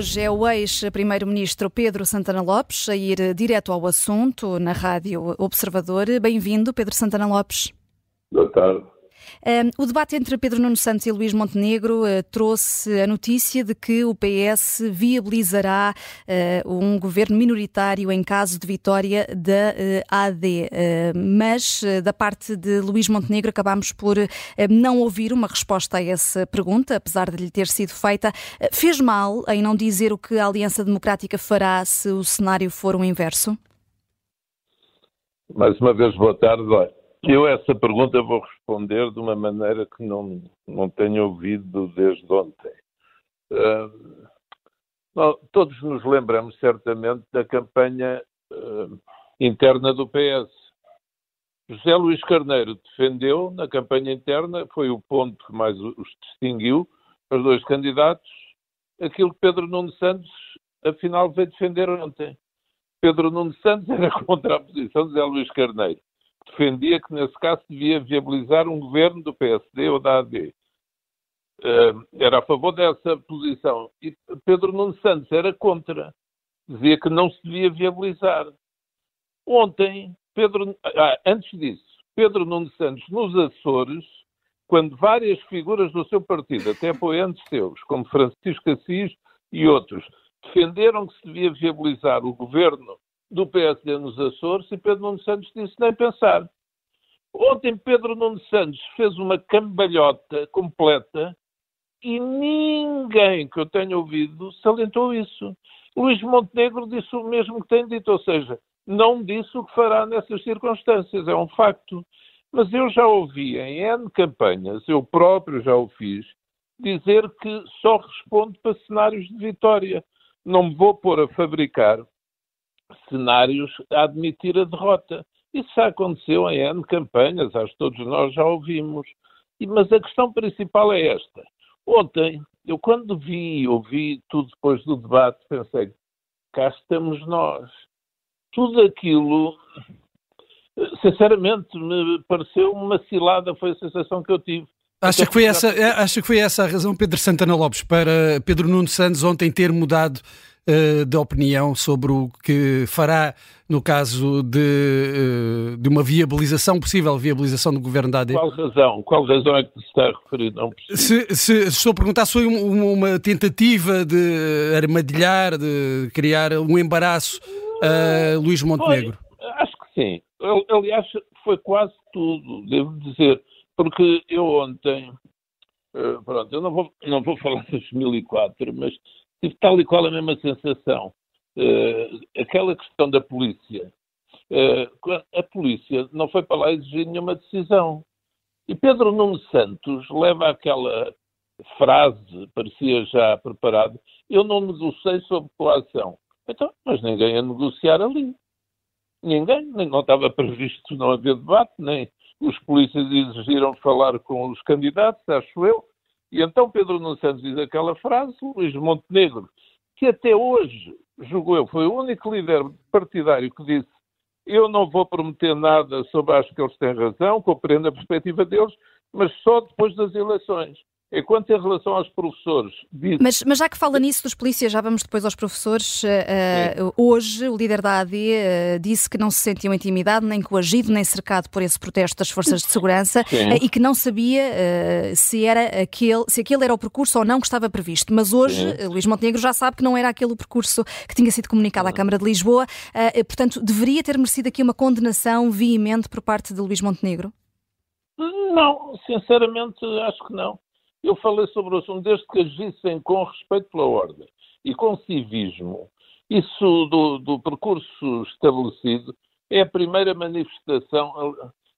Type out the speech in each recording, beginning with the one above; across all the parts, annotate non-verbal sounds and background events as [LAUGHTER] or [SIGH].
hoje é o ex-primeiro-ministro Pedro Santana Lopes a ir direto ao assunto na Rádio Observador. Bem-vindo, Pedro Santana Lopes. Boa tarde. O debate entre Pedro Nuno Santos e Luís Montenegro eh, trouxe a notícia de que o PS viabilizará eh, um governo minoritário em caso de vitória da eh, AD. Mas, da parte de Luís Montenegro, acabámos por não ouvir uma resposta a essa pergunta, apesar de lhe ter sido feita. Fez mal em não dizer o que a Aliança Democrática fará se o cenário for o inverso? Mais uma vez, boa tarde. Eu essa pergunta vou responder de uma maneira que não, não tenho ouvido desde ontem. Uh, todos nos lembramos certamente da campanha uh, interna do PS. José Luís Carneiro defendeu na campanha interna, foi o ponto que mais os distinguiu, os dois candidatos, aquilo que Pedro Nuno Santos afinal veio defender ontem. Pedro Nuno Santos era [LAUGHS] contra a posição de José Luís Carneiro defendia que, nesse caso, devia viabilizar um governo do PSD ou da AD. Eh, era a favor dessa posição. E Pedro Nuno Santos era contra. Dizia que não se devia viabilizar. Ontem, Pedro, ah, antes disso, Pedro Nuno Santos, nos Açores, quando várias figuras do seu partido, até apoiantes seus, como Francisco Assis e outros, defenderam que se devia viabilizar o governo do PSD nos Açores e Pedro Nuno Santos disse nem pensar. Ontem Pedro Nuno Santos fez uma cambalhota completa e ninguém que eu tenha ouvido salientou isso. Luís Montenegro disse o mesmo que tem dito, ou seja, não disse o que fará nessas circunstâncias, é um facto. Mas eu já ouvi em N campanhas, eu próprio já o fiz, dizer que só responde para cenários de vitória. Não me vou pôr a fabricar cenários a admitir a derrota. Isso já aconteceu em N campanhas, acho que todos nós já ouvimos. Mas a questão principal é esta. Ontem, eu quando vi, ouvi tudo depois do debate, pensei, cá estamos nós. Tudo aquilo, sinceramente, me pareceu uma cilada, foi a sensação que eu tive. Acha que, foi essa, acha que foi essa a razão, Pedro Santana Lopes, para Pedro Nuno Santos ontem ter mudado uh, de opinião sobre o que fará no caso de, uh, de uma viabilização, possível viabilização do governo da AD? Qual razão? Qual razão é que se está a referir? Não se, se, estou a perguntar se foi uma, uma tentativa de armadilhar, de criar um embaraço a uh, Luís Montenegro. Foi, acho que sim. Aliás, foi quase tudo, devo dizer, porque eu ontem, uh, pronto, eu não vou, não vou falar [LAUGHS] de 2004, mas tive tal e qual a mesma sensação. Uh, aquela questão da polícia. Uh, a polícia não foi para lá exigir nenhuma decisão. E Pedro Nuno Santos leva aquela frase, parecia já preparado, eu não negociei sob coação. Então, mas ninguém a negociar ali. Ninguém, nem, não estava previsto não haver debate, nem os polícias exigiram falar com os candidatos, acho eu, e então Pedro Nuno Santos diz aquela frase, Luís Montenegro, que até hoje, julgo eu, foi o único líder partidário que disse eu não vou prometer nada sobre acho que eles têm razão, compreendo a perspectiva deles, mas só depois das eleições. Enquanto em relação aos professores. Disse... Mas, mas, já que fala nisso dos polícias, já vamos depois aos professores. Uh, hoje, o líder da AD uh, disse que não se sentiu intimidado, nem coagido, nem cercado por esse protesto das forças de segurança [LAUGHS] uh, e que não sabia se, era aquele, se aquele era o percurso ou não que estava previsto. Mas hoje, Luís Montenegro já sabe que não era aquele o percurso que tinha sido comunicado à Câmara de Lisboa. portanto, deveria ter merecido aqui uma condenação veemente por parte de Luís Montenegro? Não, sinceramente, acho que não. Eu falei sobre o assunto desde que agissem com respeito pela ordem e com civismo. Isso do, do percurso estabelecido é a primeira manifestação,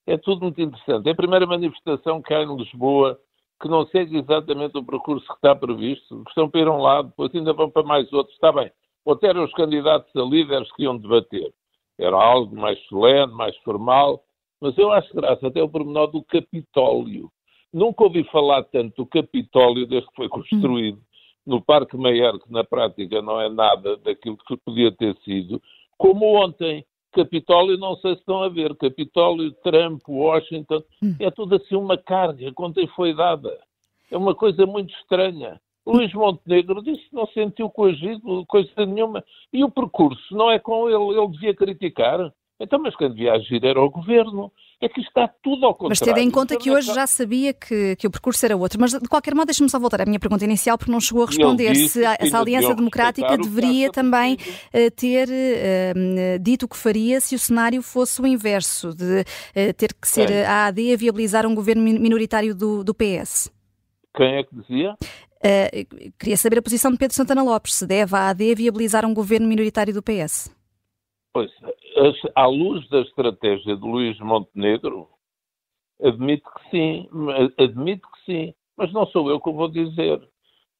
é tudo muito interessante. É a primeira manifestação que há em Lisboa que não segue exatamente o percurso que está previsto, que estão para ir a um lado, depois ainda vão para mais outros. Está bem, até eram os candidatos a líderes que iam debater. Era algo mais solene, mais formal, mas eu acho graça até o pormenor do Capitólio. Nunca ouvi falar tanto do Capitólio desde que foi construído no Parque Meyer, que na prática não é nada daquilo que podia ter sido, como ontem. Capitólio, não sei se estão a ver, Capitólio, Trump, Washington, é tudo assim uma carga, ontem foi dada. É uma coisa muito estranha. Luís Montenegro disse que não sentiu coagido, coisa nenhuma. E o percurso não é com ele, ele devia criticar. Então, mas quem devia agir era o governo. É que está tudo ao contrário. Mas tendo em conta que hoje já sabia que, que o percurso era outro. Mas, de qualquer modo, deixe-me só voltar à minha pergunta inicial, porque não chegou a responder se essa aliança democrática deveria também uh, ter uh, dito o que faria se o cenário fosse o inverso, de uh, ter que ser Quem? a AD a viabilizar um governo minoritário do, do PS. Quem é que dizia? Queria saber a posição de Pedro Santana Lopes, se deve a AD viabilizar um governo minoritário do PS. Pois, à luz da estratégia de Luís Montenegro, admito que sim, admito que sim, mas não sou eu que vou dizer.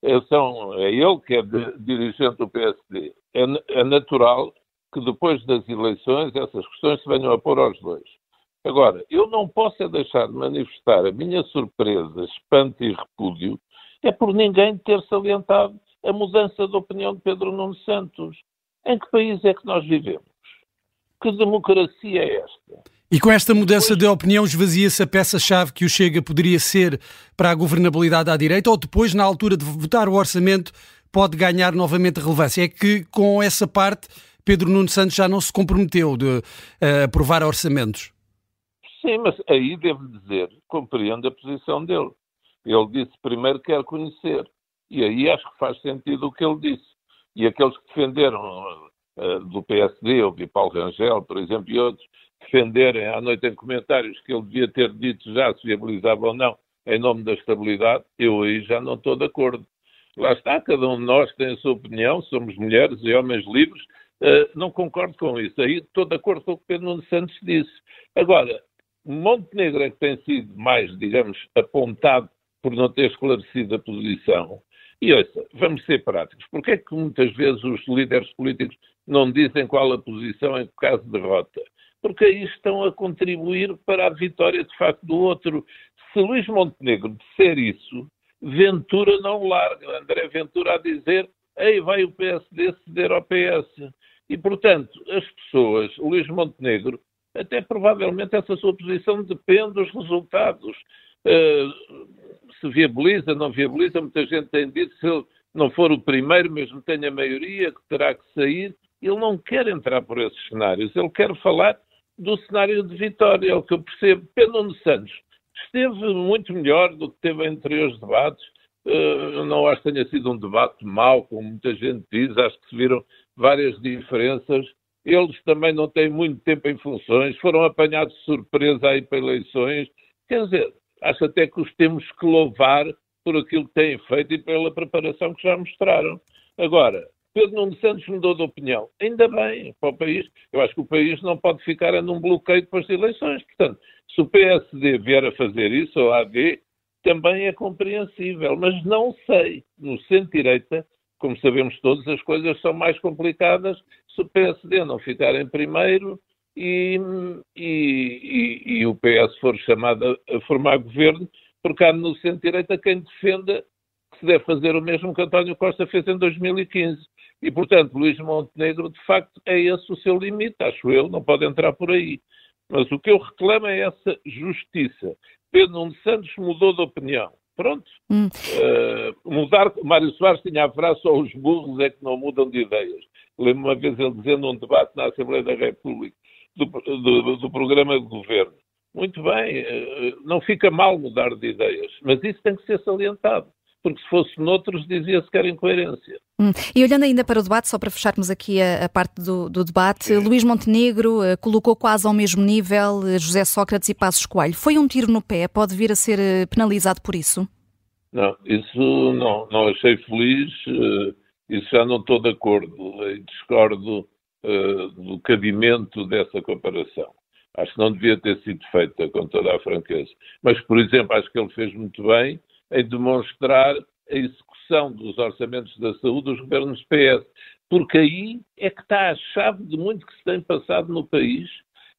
É, são, é ele que é de, dirigente do PSD. É, é natural que depois das eleições essas questões se venham a pôr aos dois. Agora, eu não posso é deixar de manifestar a minha surpresa, espanto e repúdio é por ninguém ter salientado a mudança de opinião de Pedro Nuno Santos. Em que país é que nós vivemos? Que democracia é esta? E com esta mudança de opinião esvazia-se a peça-chave que o Chega poderia ser para a governabilidade à direita ou depois, na altura de votar o orçamento, pode ganhar novamente relevância? É que com essa parte Pedro Nuno Santos já não se comprometeu de uh, aprovar orçamentos. Sim, mas aí devo dizer, compreendo a posição dele. Ele disse primeiro que quer conhecer. E aí acho que faz sentido o que ele disse. E aqueles que defenderam uh, do PSD, o Paulo Rangel, por exemplo, e outros, defenderem à noite em comentários que ele devia ter dito já se viabilizava ou não em nome da estabilidade, eu aí já não estou de acordo. Lá está, cada um de nós tem a sua opinião, somos mulheres e homens livres, uh, não concordo com isso. Aí estou de acordo com o que Pedro Santos disse. Agora, Montenegro é que tem sido mais, digamos, apontado por não ter esclarecido a posição. E ouça, vamos ser práticos. Porque é que muitas vezes os líderes políticos não dizem qual a posição em caso de derrota? Porque aí estão a contribuir para a vitória de facto do outro. Se Luís Montenegro disser isso, Ventura não larga. André Ventura a dizer, ei, vai o PSD ceder ao PS. E, portanto, as pessoas, Luís Montenegro, até provavelmente essa sua posição depende dos resultados. Uh, se viabiliza, não viabiliza, muita gente tem dito, se ele não for o primeiro, mesmo tenha maioria, que terá que sair. Ele não quer entrar por esses cenários, ele quer falar do cenário de vitória, é o que eu percebo. Pedro Nuno Santos esteve muito melhor do que teve em anteriores debates. Uh, não acho que tenha sido um debate mau, como muita gente diz, acho que se viram várias diferenças. Eles também não têm muito tempo em funções, foram apanhados de surpresa aí para eleições. Quer dizer, acho até que os temos que louvar por aquilo que têm feito e pela preparação que já mostraram. Agora, Pedro Nuno Santos mudou de opinião. Ainda bem para o país. Eu acho que o país não pode ficar num bloqueio depois das eleições. Portanto, se o PSD vier a fazer isso, ou a AD, também é compreensível. Mas não sei. No centro-direita, como sabemos todos, as coisas são mais complicadas se o PSD não ficar em primeiro e, e, e, e o PS for chamado a, a formar governo, porque há no centro-direita quem defenda que se deve fazer o mesmo que António Costa fez em 2015. E, portanto, Luís Montenegro, de facto, é esse o seu limite, acho eu, não pode entrar por aí. Mas o que eu reclamo é essa justiça. Pedro Nuno Santos mudou de opinião. Pronto. Hum. Uh, mudar, Mário Soares tinha a frase só os burros é que não mudam de ideias. Lembro uma vez ele dizendo num debate na Assembleia da República do, do, do programa de governo. Muito bem, eh, não fica mal mudar de ideias, mas isso tem que ser salientado porque se fosse noutros dizia-se que era incoerência. Hum. E olhando ainda para o debate, só para fecharmos aqui a, a parte do, do debate. Luís Montenegro uh, colocou quase ao mesmo nível uh, José Sócrates e Passos Coelho. Foi um tiro no pé? Pode vir a ser uh, penalizado por isso? Não, isso não, não achei feliz, isso já não estou de acordo, discordo do cabimento dessa comparação. Acho que não devia ter sido feita, com toda a franqueza. Mas, por exemplo, acho que ele fez muito bem em demonstrar a execução dos orçamentos da saúde dos governos PS, porque aí é que está a chave de muito que se tem passado no país,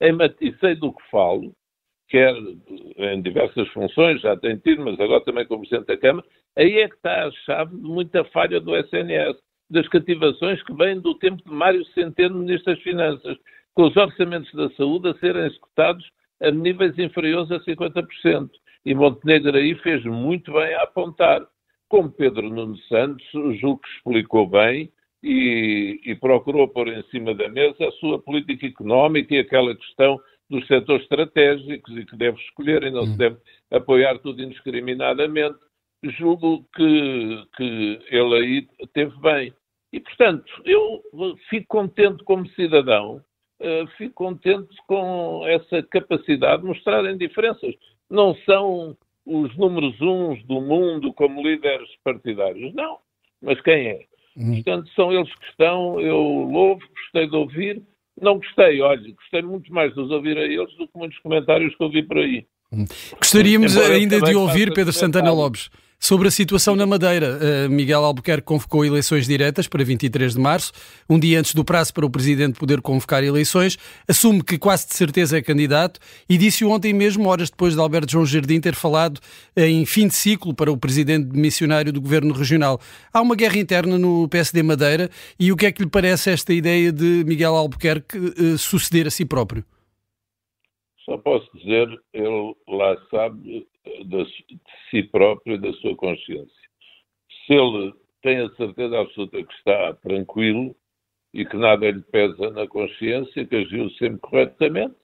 em, e sei do que falo, quer em diversas funções, já tem tido, mas agora também como Presidente da Câmara, aí é que está a chave de muita falha do SNS, das cativações que vêm do tempo de Mário Centeno, Ministro das Finanças, com os orçamentos da saúde a serem executados a níveis inferiores a 50%. E Montenegro aí fez muito bem a apontar como Pedro Nuno Santos, julgo que explicou bem e, e, procurou pôr em cima da mesa a sua política económica e aquela questão dos setores estratégicos e que deve escolher e não se hum. deve apoiar tudo indiscriminadamente. Julgo que, que ele aí teve bem. E, portanto, eu fico contente como cidadão, uh, fico contente com essa capacidade de mostrarem diferenças. Não são os números uns do mundo como líderes partidários, não. Mas quem é? Uhum. Portanto, são eles que estão, eu louvo, gostei de ouvir. Não gostei, olha, gostei muito mais de os ouvir a eles do que muitos comentários que ouvi por aí. Gostaríamos ainda de ouvir Pedro Santana Lopes Sobre a situação na Madeira, uh, Miguel Albuquerque convocou eleições diretas para 23 de março, um dia antes do prazo para o Presidente poder convocar eleições. Assume que quase de certeza é candidato e disse ontem mesmo, horas depois de Alberto João Jardim ter falado em fim de ciclo para o Presidente missionário do Governo Regional. Há uma guerra interna no PSD Madeira e o que é que lhe parece esta ideia de Miguel Albuquerque uh, suceder a si próprio? Só posso dizer, ele lá sabe de si próprio e da sua consciência. Se ele tem a certeza absoluta que está tranquilo e que nada lhe pesa na consciência, que agiu sempre corretamente,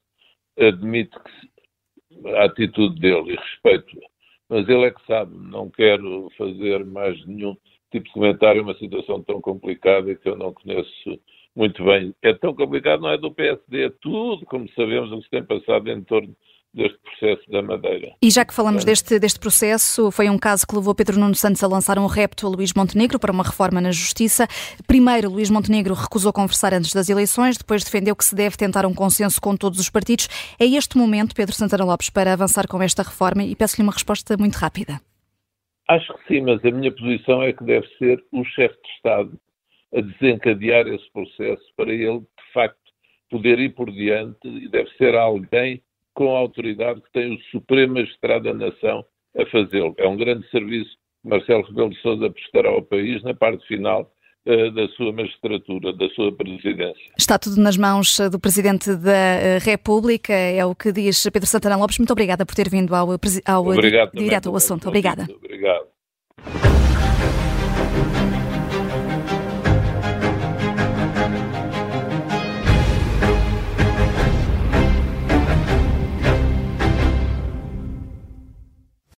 admite que a atitude dele e respeito-a. Mas ele é que sabe, não quero fazer mais nenhum tipo de comentário, uma situação tão complicada que eu não conheço muito bem. É tão complicado, não é do PSD, é tudo, como sabemos, o que se tem passado em torno deste processo da Madeira. E já que falamos deste, deste processo, foi um caso que levou Pedro Nuno Santos a lançar um repto a Luís Montenegro para uma reforma na Justiça. Primeiro, Luís Montenegro recusou conversar antes das eleições, depois defendeu que se deve tentar um consenso com todos os partidos. É este momento, Pedro Santana Lopes, para avançar com esta reforma e peço-lhe uma resposta muito rápida. Acho que sim, mas a minha posição é que deve ser o chefe de Estado a desencadear esse processo para ele, de facto, poder ir por diante e deve ser alguém com a autoridade que tem o Supremo Magistrado da Nação a fazê-lo. É um grande serviço que Marcelo Rebelo de Sousa prestará ao país na parte final uh, da sua magistratura, da sua presidência. Está tudo nas mãos eh, do Presidente da eh, República, é o que diz Pedro Santana Lopes. Muito obrigada por ter vindo ao, ao direto ao assunto. Obrigada. Obrigado.